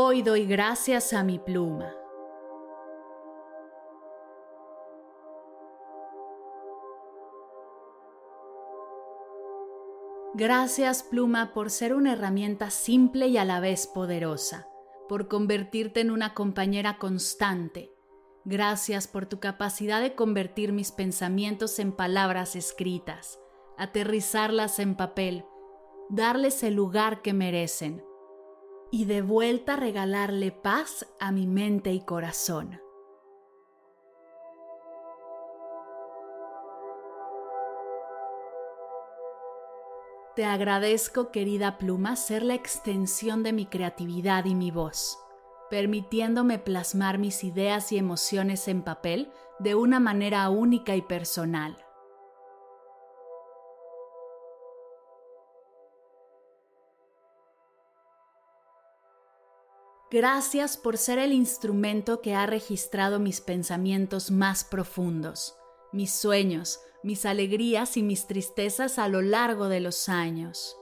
Hoy doy gracias a mi pluma. Gracias pluma por ser una herramienta simple y a la vez poderosa, por convertirte en una compañera constante. Gracias por tu capacidad de convertir mis pensamientos en palabras escritas, aterrizarlas en papel, darles el lugar que merecen y de vuelta regalarle paz a mi mente y corazón. Te agradezco, querida pluma, ser la extensión de mi creatividad y mi voz, permitiéndome plasmar mis ideas y emociones en papel de una manera única y personal. Gracias por ser el instrumento que ha registrado mis pensamientos más profundos, mis sueños, mis alegrías y mis tristezas a lo largo de los años.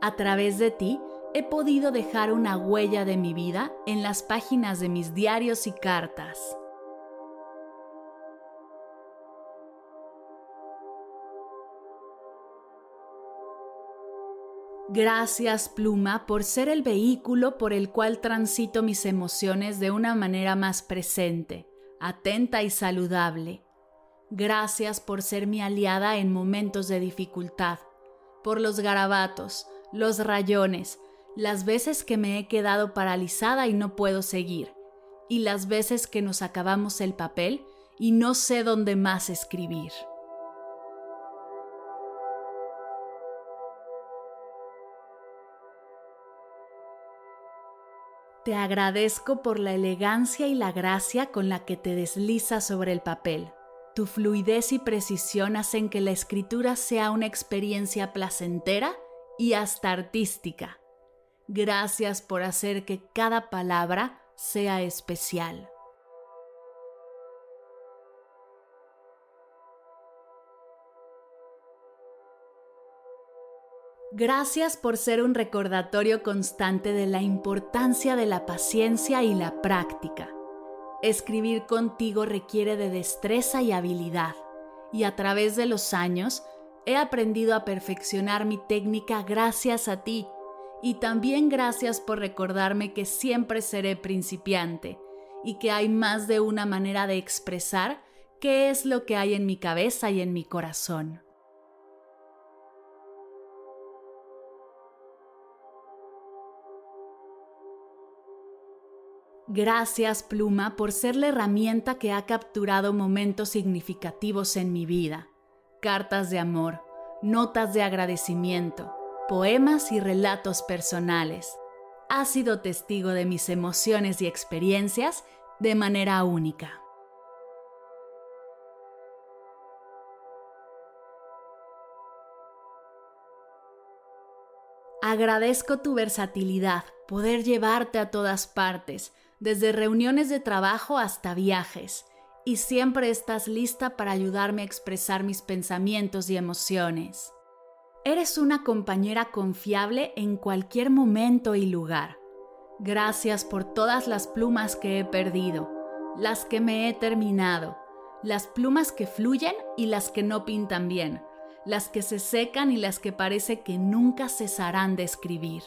A través de ti he podido dejar una huella de mi vida en las páginas de mis diarios y cartas. Gracias, pluma, por ser el vehículo por el cual transito mis emociones de una manera más presente, atenta y saludable. Gracias por ser mi aliada en momentos de dificultad, por los garabatos, los rayones, las veces que me he quedado paralizada y no puedo seguir, y las veces que nos acabamos el papel y no sé dónde más escribir. Te agradezco por la elegancia y la gracia con la que te deslizas sobre el papel. Tu fluidez y precisión hacen que la escritura sea una experiencia placentera y hasta artística. Gracias por hacer que cada palabra sea especial. Gracias por ser un recordatorio constante de la importancia de la paciencia y la práctica. Escribir contigo requiere de destreza y habilidad, y a través de los años he aprendido a perfeccionar mi técnica gracias a ti, y también gracias por recordarme que siempre seré principiante y que hay más de una manera de expresar qué es lo que hay en mi cabeza y en mi corazón. Gracias, pluma, por ser la herramienta que ha capturado momentos significativos en mi vida. Cartas de amor, notas de agradecimiento, poemas y relatos personales. Has sido testigo de mis emociones y experiencias de manera única. Agradezco tu versatilidad, poder llevarte a todas partes, desde reuniones de trabajo hasta viajes, y siempre estás lista para ayudarme a expresar mis pensamientos y emociones. Eres una compañera confiable en cualquier momento y lugar. Gracias por todas las plumas que he perdido, las que me he terminado, las plumas que fluyen y las que no pintan bien, las que se secan y las que parece que nunca cesarán de escribir.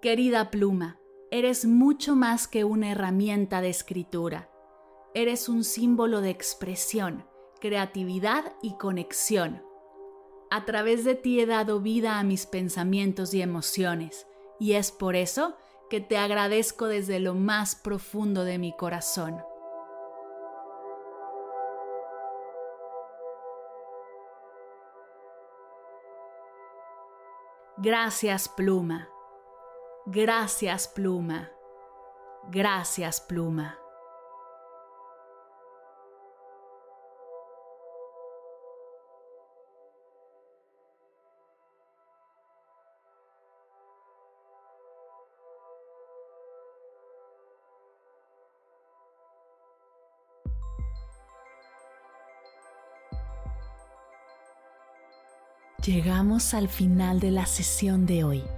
Querida pluma, eres mucho más que una herramienta de escritura. Eres un símbolo de expresión, creatividad y conexión. A través de ti he dado vida a mis pensamientos y emociones, y es por eso que te agradezco desde lo más profundo de mi corazón. Gracias pluma. Gracias pluma. Gracias pluma. Llegamos al final de la sesión de hoy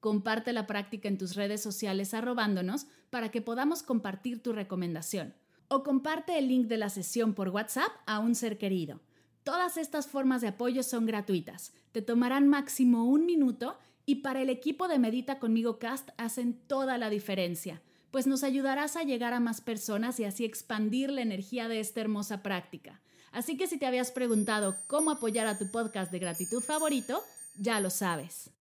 Comparte la práctica en tus redes sociales arrobándonos para que podamos compartir tu recomendación. O comparte el link de la sesión por WhatsApp a un ser querido. Todas estas formas de apoyo son gratuitas. Te tomarán máximo un minuto y para el equipo de Medita conmigo Cast hacen toda la diferencia, pues nos ayudarás a llegar a más personas y así expandir la energía de esta hermosa práctica. Así que si te habías preguntado cómo apoyar a tu podcast de gratitud favorito, ya lo sabes.